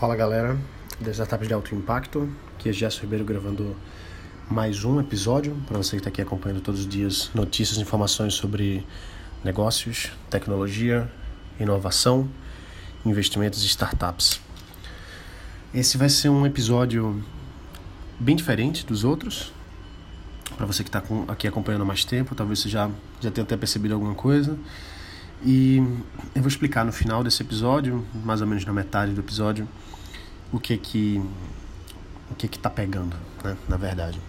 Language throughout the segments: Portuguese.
Fala galera das startups de alto impacto, aqui é Gerson Ribeiro gravando mais um episódio para você que está aqui acompanhando todos os dias notícias e informações sobre negócios, tecnologia, inovação, investimentos e startups. Esse vai ser um episódio bem diferente dos outros. Para você que está aqui acompanhando há mais tempo, talvez você já, já tenha até percebido alguma coisa. E eu vou explicar no final desse episódio, mais ou menos na metade do episódio, o que que o que que tá pegando, né, na verdade.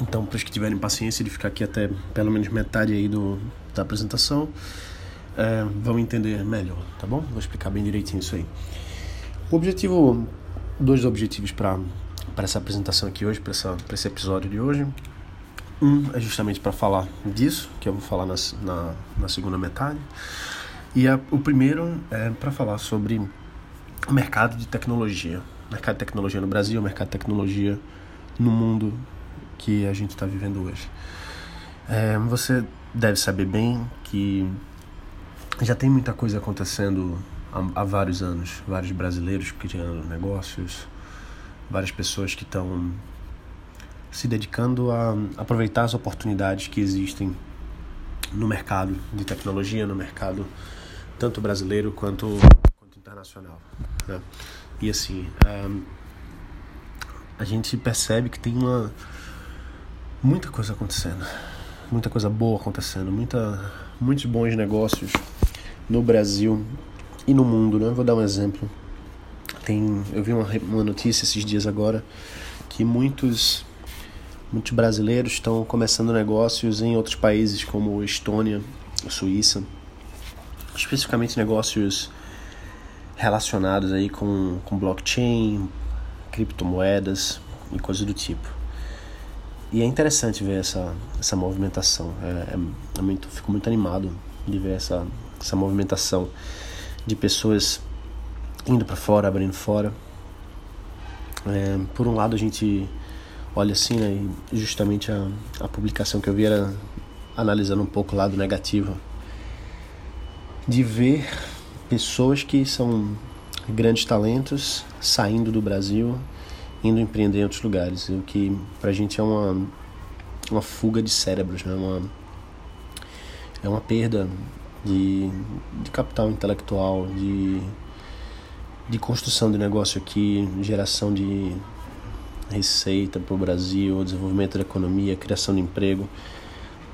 Então, para os que tiverem paciência de ficar aqui até pelo menos metade aí do, da apresentação, é, vão entender melhor, tá bom? Vou explicar bem direitinho isso aí. O objetivo, dois objetivos para essa apresentação aqui hoje, para esse episódio de hoje. Um é justamente para falar disso, que eu vou falar na, na, na segunda metade. E a, o primeiro é para falar sobre o mercado de tecnologia. Mercado de tecnologia no Brasil, mercado de tecnologia no mundo que a gente está vivendo hoje. É, você deve saber bem que já tem muita coisa acontecendo há, há vários anos. Vários brasileiros criando negócios, várias pessoas que estão se dedicando a aproveitar as oportunidades que existem no mercado de tecnologia, no mercado tanto brasileiro quanto, quanto internacional. Né? E assim, um, a gente percebe que tem uma muita coisa acontecendo, muita coisa boa acontecendo, muita, muitos bons negócios no Brasil e no mundo. Né? Vou dar um exemplo. Tem, eu vi uma, uma notícia esses dias agora que muitos Muitos brasileiros estão começando negócios em outros países como Estônia, Suíça, especificamente negócios relacionados aí com, com blockchain, criptomoedas e coisas do tipo. E é interessante ver essa, essa movimentação. É, é, é muito, fico muito animado de ver essa, essa movimentação de pessoas indo para fora, abrindo fora. É, por um lado, a gente olha assim, né, justamente a, a publicação que eu vi era analisando um pouco o lado negativo de ver pessoas que são grandes talentos saindo do Brasil, indo empreender em outros lugares, o que pra gente é uma, uma fuga de cérebros, né? uma, é uma perda de, de capital intelectual, de, de construção de negócio aqui, geração de receita para o Brasil, desenvolvimento da economia, criação de emprego,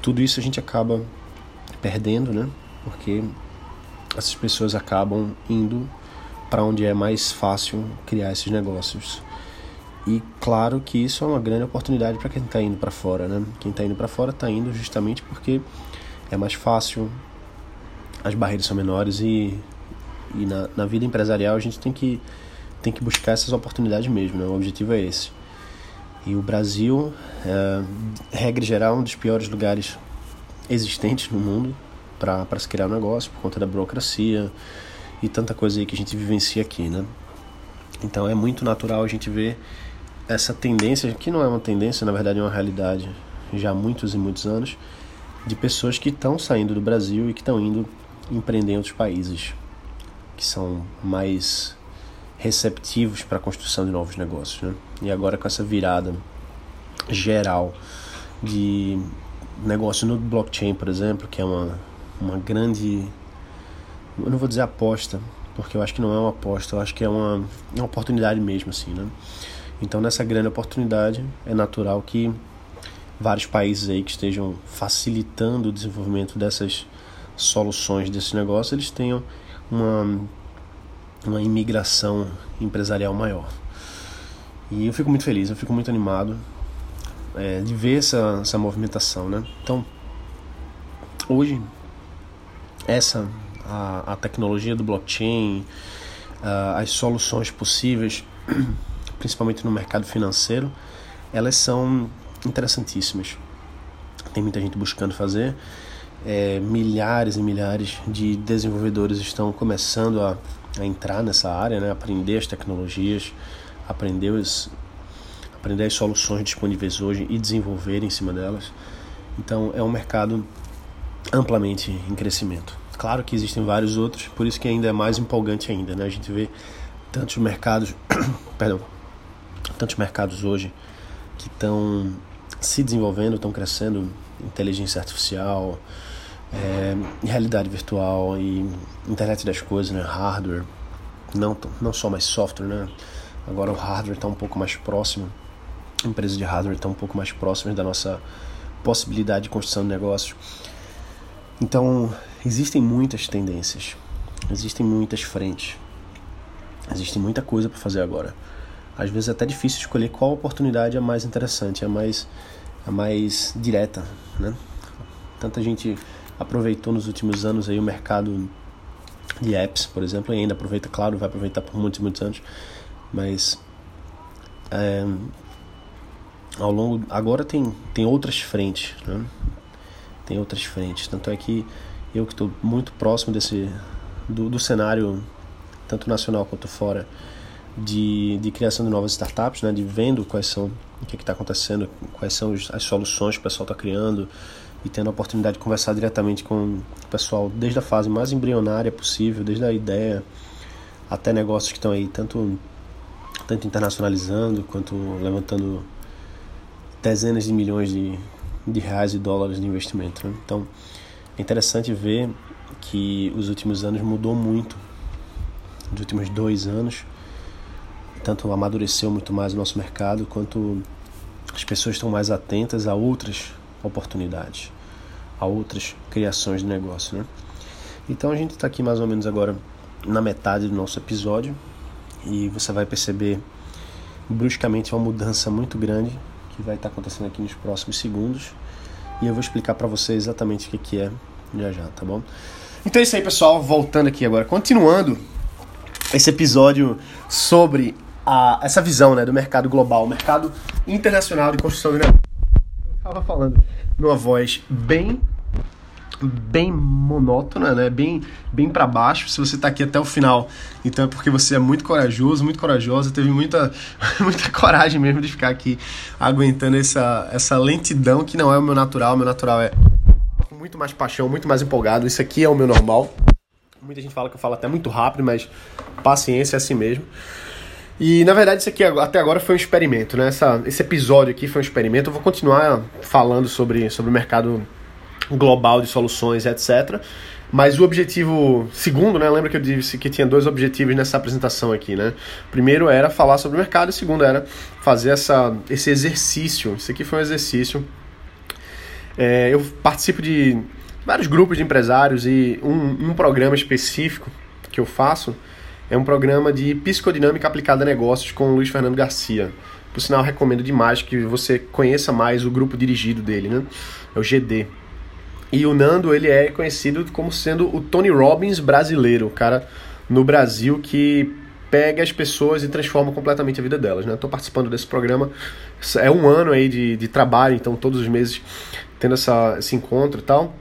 tudo isso a gente acaba perdendo, né? Porque essas pessoas acabam indo para onde é mais fácil criar esses negócios. E claro que isso é uma grande oportunidade para quem está indo para fora, né? Quem está indo para fora está indo justamente porque é mais fácil, as barreiras são menores e, e na, na vida empresarial a gente tem que, tem que buscar essas oportunidades mesmo, né? O objetivo é esse. E o Brasil, é, regra geral, é um dos piores lugares existentes no mundo para se criar um negócio, por conta da burocracia e tanta coisa aí que a gente vivencia aqui, né? Então é muito natural a gente ver essa tendência, que não é uma tendência, na verdade é uma realidade já há muitos e muitos anos, de pessoas que estão saindo do Brasil e que estão indo empreender em outros países, que são mais receptivos para a construção de novos negócios. Né? E agora com essa virada geral de negócio no blockchain, por exemplo, que é uma, uma grande. Eu não vou dizer aposta, porque eu acho que não é uma aposta, eu acho que é uma, uma oportunidade mesmo, assim, né? Então, nessa grande oportunidade, é natural que vários países aí que estejam facilitando o desenvolvimento dessas soluções desse negócio, eles tenham uma uma imigração empresarial maior. E eu fico muito feliz, eu fico muito animado é, de ver essa, essa movimentação, né? Então, hoje, essa, a, a tecnologia do blockchain, a, as soluções possíveis, principalmente no mercado financeiro, elas são interessantíssimas. Tem muita gente buscando fazer, é, milhares e milhares de desenvolvedores estão começando a a entrar nessa área, né? aprender as tecnologias, aprender, os, aprender as soluções disponíveis hoje e desenvolver em cima delas. Então é um mercado amplamente em crescimento. Claro que existem vários outros, por isso que ainda é mais empolgante ainda, né? A gente vê tantos mercados, perdão, tantos mercados hoje que estão se desenvolvendo, estão crescendo, inteligência artificial, é, realidade virtual e internet das coisas, né, hardware, não, não só mais software, né, agora o hardware está um pouco mais próximo, empresas de hardware estão um pouco mais próximas da nossa possibilidade de construção de negócio. Então, existem muitas tendências, existem muitas frentes, existe muita coisa para fazer agora. Às vezes é até difícil escolher qual oportunidade é mais interessante, é mais, é mais direta, né? Tanta gente aproveitou nos últimos anos aí o mercado de apps, por exemplo, e ainda aproveita, claro, vai aproveitar por muitos, muitos anos, mas é, ao longo agora tem tem outras frentes, né? Tem outras frentes, tanto é que eu que estou muito próximo desse do, do cenário tanto nacional quanto fora de, de criação de novas startups, né, de vendo quais são o que é está acontecendo, quais são as soluções que o pessoal está criando e tendo a oportunidade de conversar diretamente com o pessoal desde a fase mais embrionária possível, desde a ideia até negócios que estão aí tanto tanto internacionalizando quanto levantando dezenas de milhões de, de reais e dólares de investimento. Né? Então é interessante ver que os últimos anos mudou muito, nos últimos dois anos tanto amadureceu muito mais o nosso mercado, quanto as pessoas estão mais atentas a outras oportunidades, a outras criações de negócio, né? Então a gente está aqui mais ou menos agora na metade do nosso episódio e você vai perceber bruscamente uma mudança muito grande que vai estar tá acontecendo aqui nos próximos segundos e eu vou explicar para você exatamente o que, que é já já, tá bom? Então é isso aí, pessoal. Voltando aqui agora, continuando esse episódio sobre a, essa visão né, do mercado global, mercado internacional de construção de negócio. Estava falando numa voz bem bem monótona, né? Bem, bem para baixo. Se você está aqui até o final, então é porque você é muito corajoso, muito corajosa, teve muita, muita coragem mesmo de ficar aqui aguentando essa, essa lentidão que não é o meu natural. O meu natural é muito mais paixão, muito mais empolgado. Isso aqui é o meu normal. Muita gente fala que eu falo até muito rápido, mas paciência é assim mesmo. E na verdade isso aqui até agora foi um experimento, né? Essa, esse episódio aqui foi um experimento. Eu vou continuar falando sobre, sobre o mercado global de soluções, etc. Mas o objetivo segundo, né? Lembra que eu disse que tinha dois objetivos nessa apresentação aqui, né? Primeiro era falar sobre o mercado e segundo era fazer essa, esse exercício. Isso aqui foi um exercício. É, eu participo de vários grupos de empresários e um, um programa específico que eu faço é um programa de psicodinâmica aplicada a negócios com o Luiz Fernando Garcia. Por sinal, recomendo demais que você conheça mais o grupo dirigido dele, né? É o GD. E o Nando, ele é conhecido como sendo o Tony Robbins brasileiro, o cara no Brasil que pega as pessoas e transforma completamente a vida delas, né? Estou participando desse programa, é um ano aí de, de trabalho, então todos os meses tendo essa, esse encontro e tal.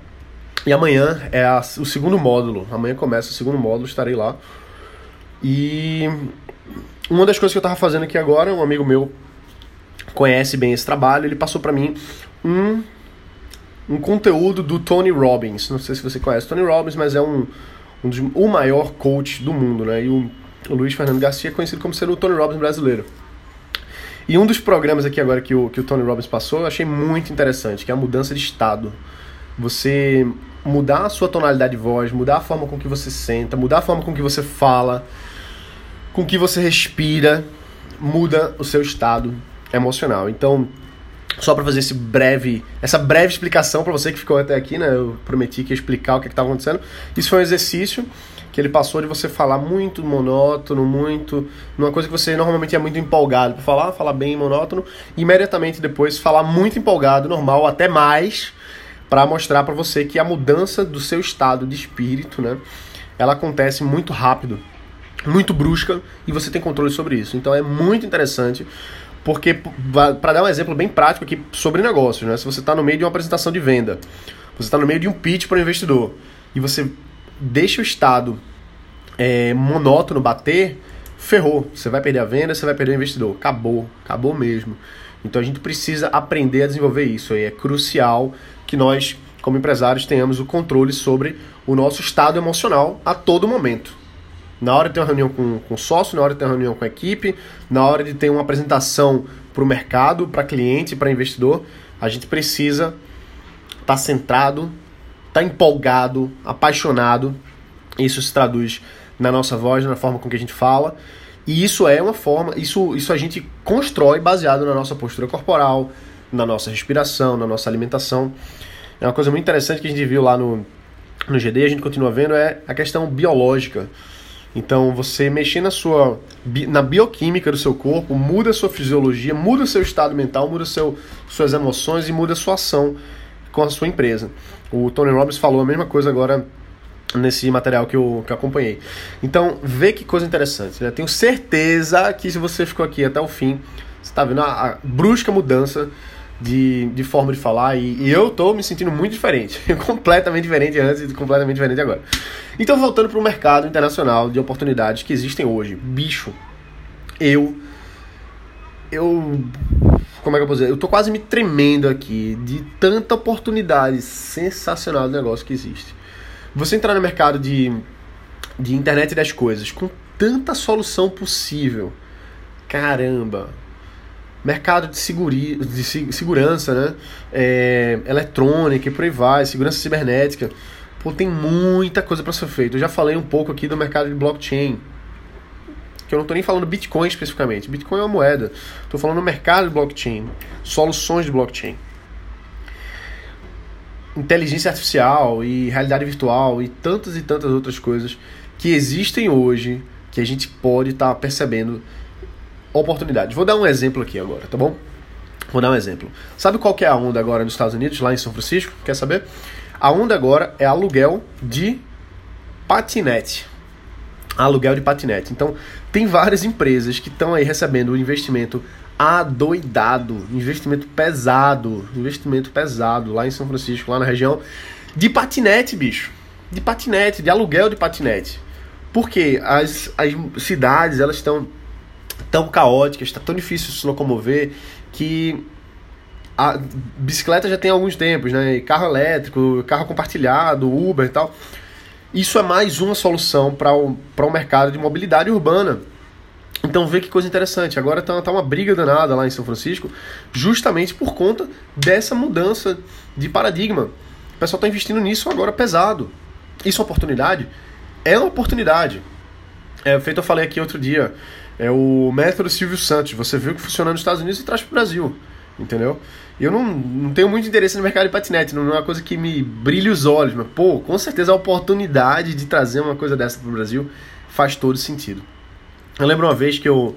E amanhã é a, o segundo módulo, amanhã começa o segundo módulo, estarei lá e uma das coisas que eu estava fazendo aqui agora, um amigo meu conhece bem esse trabalho, ele passou para mim um, um conteúdo do Tony Robbins. Não sei se você conhece Tony Robbins, mas é um, um dos, o maior coach do mundo, né? E o, o Luiz Fernando Garcia é conhecido como sendo o Tony Robbins brasileiro. E um dos programas aqui agora que o, que o Tony Robbins passou, eu achei muito interessante, que é a mudança de estado. Você mudar a sua tonalidade de voz, mudar a forma com que você senta, mudar a forma com que você fala, com que você respira muda o seu estado emocional. Então, só para fazer esse breve, essa breve explicação para você que ficou até aqui, né? Eu prometi que ia explicar o que estava acontecendo. Isso foi um exercício que ele passou de você falar muito monótono, muito, numa coisa que você normalmente é muito empolgado para falar, falar bem monótono, e imediatamente depois falar muito empolgado, normal, até mais, para mostrar para você que a mudança do seu estado de espírito, né, ela acontece muito rápido muito brusca e você tem controle sobre isso. Então é muito interessante, porque para dar um exemplo bem prático aqui sobre negócios, né? Se você está no meio de uma apresentação de venda, você está no meio de um pitch para o investidor e você deixa o estado é, monótono bater, ferrou. Você vai perder a venda, você vai perder o investidor. Acabou, acabou mesmo. Então a gente precisa aprender a desenvolver isso. É crucial que nós, como empresários, tenhamos o controle sobre o nosso estado emocional a todo momento. Na hora de ter uma reunião com, com sócio, na hora de ter uma reunião com a equipe, na hora de ter uma apresentação para o mercado, para cliente, para investidor, a gente precisa estar tá centrado, estar tá empolgado, apaixonado. Isso se traduz na nossa voz, na forma com que a gente fala. E isso é uma forma, isso, isso a gente constrói baseado na nossa postura corporal, na nossa respiração, na nossa alimentação. É uma coisa muito interessante que a gente viu lá no, no GD, a gente continua vendo, é a questão biológica. Então, você mexer na sua na bioquímica do seu corpo, muda a sua fisiologia, muda o seu estado mental, muda seu, suas emoções e muda a sua ação com a sua empresa. O Tony Robbins falou a mesma coisa agora nesse material que eu, que eu acompanhei. Então, vê que coisa interessante. Né? Tenho certeza que se você ficou aqui até o fim, você está vendo a, a brusca mudança de, de forma de falar e, e eu tô me sentindo muito diferente, completamente diferente antes e completamente diferente agora. Então, voltando para o mercado internacional de oportunidades que existem hoje, bicho, eu. Eu. Como é que eu posso dizer? Eu tô quase me tremendo aqui de tanta oportunidade sensacional do negócio que existe. Você entrar no mercado de, de internet das coisas com tanta solução possível. Caramba, mercado de, seguri, de segurança, né? É, eletrônica e por aí vai, segurança cibernética. Pô, tem muita coisa para ser feita. Eu já falei um pouco aqui do mercado de blockchain. Que eu não estou nem falando Bitcoin especificamente. Bitcoin é uma moeda. Estou falando do mercado de blockchain, soluções de blockchain. Inteligência artificial e realidade virtual e tantas e tantas outras coisas que existem hoje que a gente pode estar tá percebendo oportunidades. Vou dar um exemplo aqui agora, tá bom? Vou dar um exemplo. Sabe qual que é a onda agora nos Estados Unidos, lá em São Francisco? Quer saber? A onda agora é aluguel de patinete. Aluguel de patinete. Então, tem várias empresas que estão aí recebendo um investimento adoidado, investimento pesado, investimento pesado lá em São Francisco, lá na região, de patinete, bicho. De patinete, de aluguel de patinete. Porque as, as cidades, elas estão tão caóticas, está tão difícil se locomover que a bicicleta já tem alguns tempos, né? Carro elétrico, carro compartilhado, Uber e tal. Isso é mais uma solução para o, o mercado de mobilidade urbana. Então vê que coisa interessante. Agora tá, tá uma briga danada lá em São Francisco, justamente por conta dessa mudança de paradigma. O pessoal está investindo nisso agora pesado. Isso é uma oportunidade? É uma oportunidade. É, feito eu falei aqui outro dia, é o método Silvio Santos. Você viu que funciona nos Estados Unidos e traz para o Brasil. Entendeu? Eu não, não tenho muito interesse no mercado de patinete, não é uma coisa que me brilha os olhos, mas, pô, com certeza a oportunidade de trazer uma coisa dessa para o Brasil faz todo sentido. Eu lembro uma vez que eu,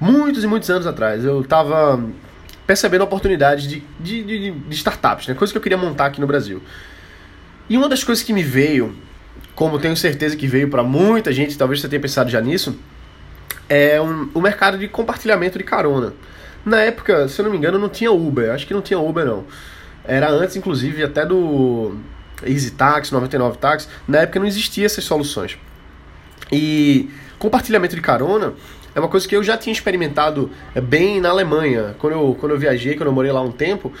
muitos e muitos anos atrás, eu estava percebendo oportunidades de, de, de, de startups, né? coisas que eu queria montar aqui no Brasil. E uma das coisas que me veio, como tenho certeza que veio para muita gente, talvez você tenha pensado já nisso, é um, o mercado de compartilhamento de carona. Na época, se eu não me engano, não tinha Uber. Acho que não tinha Uber, não. Era antes, inclusive, até do Easy Taxi, 99 Taxi. Na época não existia essas soluções. E compartilhamento de carona é uma coisa que eu já tinha experimentado é, bem na Alemanha. Quando eu, quando eu viajei, quando eu morei lá um tempo,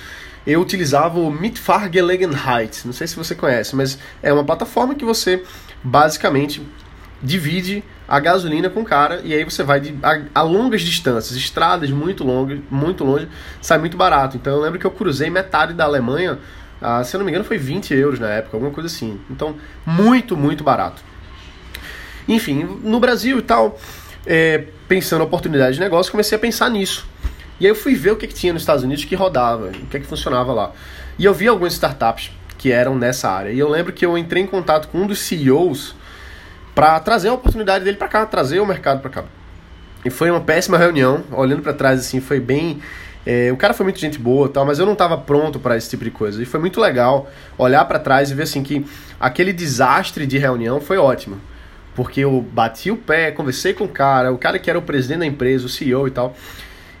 eu utilizava o Mitfahrgelegenheit. Não sei se você conhece, mas é uma plataforma que você basicamente divide a gasolina com o cara e aí você vai de, a, a, longas distâncias, estradas muito longas, muito longe, sai muito barato. Então eu lembro que eu cruzei metade da Alemanha, ah, se eu não me engano foi 20 euros na época, alguma coisa assim. Então muito, muito barato. Enfim, no Brasil e tal, é, pensando oportunidade de negócio, comecei a pensar nisso. E aí eu fui ver o que, que tinha nos Estados Unidos que rodava, o que, que funcionava lá. E eu vi algumas startups que eram nessa área. E eu lembro que eu entrei em contato com um dos CEOs para trazer a oportunidade dele para cá, trazer o mercado para cá. E foi uma péssima reunião, olhando para trás assim, foi bem é, o cara foi muito gente boa, tal, mas eu não estava pronto para esse tipo de coisa. E foi muito legal olhar para trás e ver assim que aquele desastre de reunião foi ótimo. Porque eu bati o pé, conversei com o cara, o cara que era o presidente da empresa, o CEO e tal.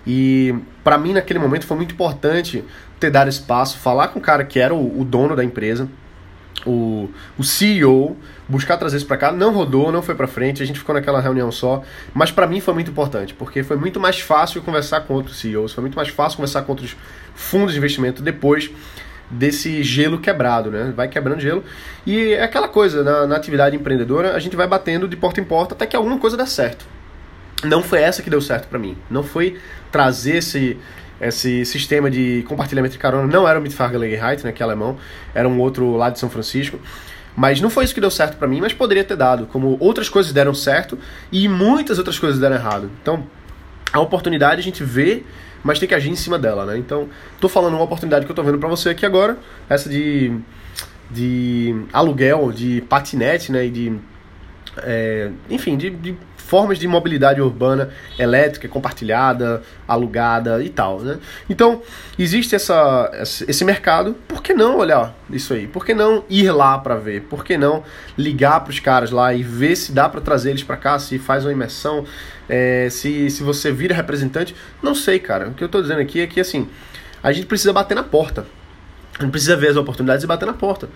E para mim naquele momento foi muito importante ter dado espaço, falar com o cara que era o, o dono da empresa, o, o CEO buscar trazer isso para cá, não rodou, não foi para frente, a gente ficou naquela reunião só, mas para mim foi muito importante, porque foi muito mais fácil conversar com outros CEOs, foi muito mais fácil conversar com outros fundos de investimento depois desse gelo quebrado, né? Vai quebrando gelo. E é aquela coisa, na, na atividade empreendedora, a gente vai batendo de porta em porta até que alguma coisa dê certo. Não foi essa que deu certo para mim. Não foi trazer esse, esse sistema de compartilhamento de carona. Não era o Mitfar Gelegenheit, né, que é alemão. Era um outro lá de São Francisco. Mas não foi isso que deu certo para mim, mas poderia ter dado. Como outras coisas deram certo e muitas outras coisas deram errado. Então, a oportunidade a gente vê mas tem que agir em cima dela, né? Então, tô falando uma oportunidade que eu tô vendo para você aqui agora, essa de, de aluguel, de patinete, né? E de, é, enfim, de, de formas de mobilidade urbana elétrica, compartilhada, alugada e tal, né? Então, existe essa, esse mercado, por que não olhar isso aí? Por que não ir lá para ver? Por que não ligar para os caras lá e ver se dá para trazer eles para cá, se faz uma imersão, é, se, se você vira representante? Não sei, cara. O que eu tô dizendo aqui é que, assim, a gente precisa bater na porta. A gente precisa ver as oportunidades e bater na porta.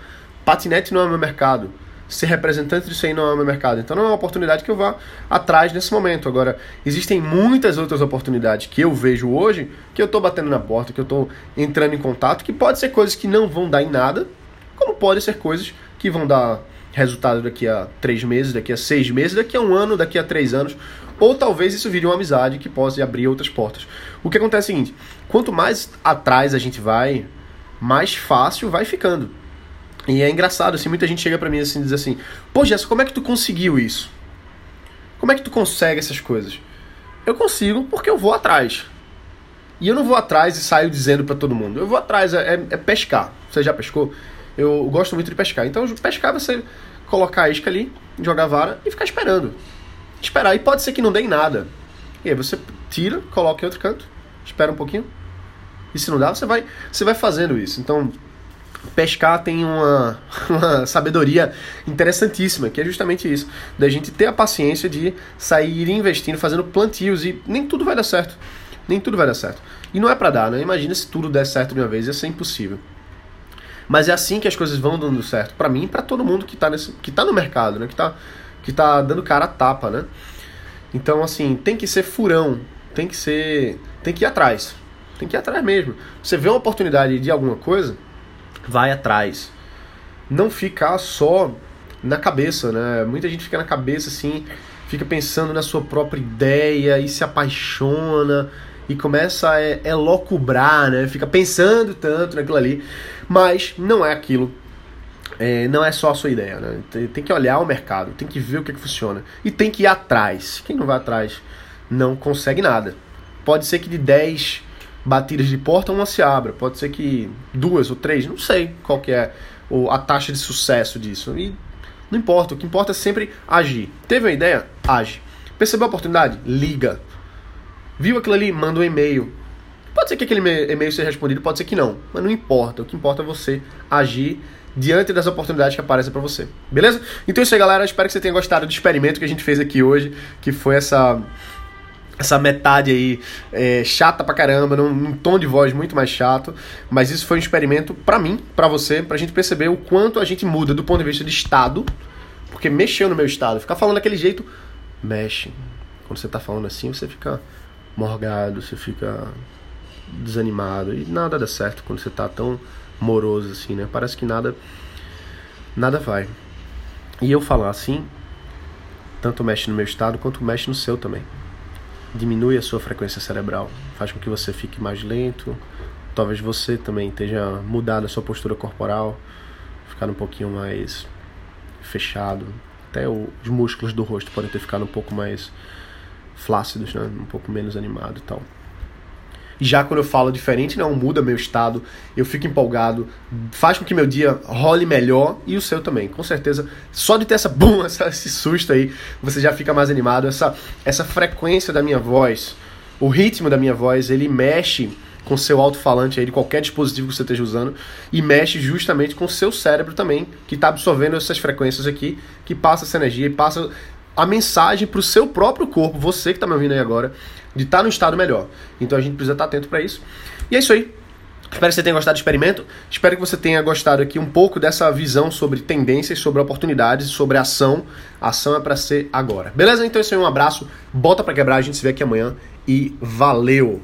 Patinete não é meu mercado ser representante disso aí não é o meu mercado. Então não é uma oportunidade que eu vá atrás nesse momento. Agora, existem muitas outras oportunidades que eu vejo hoje, que eu estou batendo na porta, que eu estou entrando em contato, que pode ser coisas que não vão dar em nada, como pode ser coisas que vão dar resultado daqui a três meses, daqui a seis meses, daqui a um ano, daqui a três anos, ou talvez isso vire uma amizade que possa abrir outras portas. O que acontece é o seguinte: quanto mais atrás a gente vai, mais fácil vai ficando. E é engraçado, assim, muita gente chega pra mim assim e diz assim: Pô, Jéssica, como é que tu conseguiu isso? Como é que tu consegue essas coisas? Eu consigo porque eu vou atrás. E eu não vou atrás e saio dizendo para todo mundo. Eu vou atrás, é, é, pescar. Você já pescou? Eu gosto muito de pescar. Então, pescar é você colocar a isca ali, jogar a vara e ficar esperando. Esperar. E pode ser que não dê em nada. E aí você tira, coloca em outro canto, espera um pouquinho. E se não dá, você vai, você vai fazendo isso. Então, pescar tem uma, uma sabedoria interessantíssima, que é justamente isso, da gente ter a paciência de sair investindo, fazendo plantios e nem tudo vai dar certo. Nem tudo vai dar certo. E não é para dar, né? Imagina se tudo der certo de uma vez, ia ser impossível. Mas é assim que as coisas vão dando certo, para mim e para todo mundo que tá nesse que tá no mercado, né? Que tá que tá dando cara a tapa, né? Então assim, tem que ser furão, tem que ser, tem que ir atrás. Tem que ir atrás mesmo. Você vê uma oportunidade de alguma coisa, vai atrás. Não ficar só na cabeça, né? Muita gente fica na cabeça assim, fica pensando na sua própria ideia e se apaixona e começa a é, locubrar, né? Fica pensando tanto naquilo ali, mas não é aquilo. É, não é só a sua ideia, né? Tem, tem, que olhar o mercado, tem que ver o que, é que funciona e tem que ir atrás. Quem não vai atrás não consegue nada. Pode ser que de 10 batidas de porta, uma se abra. Pode ser que duas ou três, não sei qual que é a taxa de sucesso disso. E não importa, o que importa é sempre agir. Teve uma ideia? Age. Percebeu a oportunidade? Liga. Viu aquilo ali? Manda um e-mail. Pode ser que aquele e-mail seja respondido, pode ser que não. Mas não importa. O que importa é você agir diante das oportunidades que aparecem para você. Beleza? Então é isso aí, galera. Espero que você tenha gostado do experimento que a gente fez aqui hoje, que foi essa essa metade aí é, chata pra caramba, num, num, tom de voz muito mais chato, mas isso foi um experimento para mim, para você, pra gente perceber o quanto a gente muda do ponto de vista de estado, porque mexeu no meu estado, ficar falando daquele jeito, mexe. Quando você tá falando assim, você fica morgado, você fica desanimado e nada dá certo quando você tá tão moroso assim, né? Parece que nada nada vai. E eu falar assim, tanto mexe no meu estado quanto mexe no seu também diminui a sua frequência cerebral, faz com que você fique mais lento, talvez você também esteja mudado a sua postura corporal, ficar um pouquinho mais fechado, até os músculos do rosto podem ter ficado um pouco mais flácidos, né? um pouco menos animado e tal. Já quando eu falo diferente, não muda meu estado, eu fico empolgado, faz com que meu dia role melhor e o seu também. Com certeza, só de ter essa boom, essa, esse susto aí, você já fica mais animado. Essa, essa frequência da minha voz, o ritmo da minha voz, ele mexe com seu alto-falante aí de qualquer dispositivo que você esteja usando e mexe justamente com o seu cérebro também, que está absorvendo essas frequências aqui, que passa essa energia e passa a mensagem para o seu próprio corpo, você que está me ouvindo aí agora, de estar tá no estado melhor. Então a gente precisa estar tá atento para isso. E é isso aí. Espero que você tenha gostado do experimento. Espero que você tenha gostado aqui um pouco dessa visão sobre tendências, sobre oportunidades, sobre ação. Ação é para ser agora. Beleza? Então é isso aí, um abraço. Bota para quebrar, a gente se vê aqui amanhã e valeu.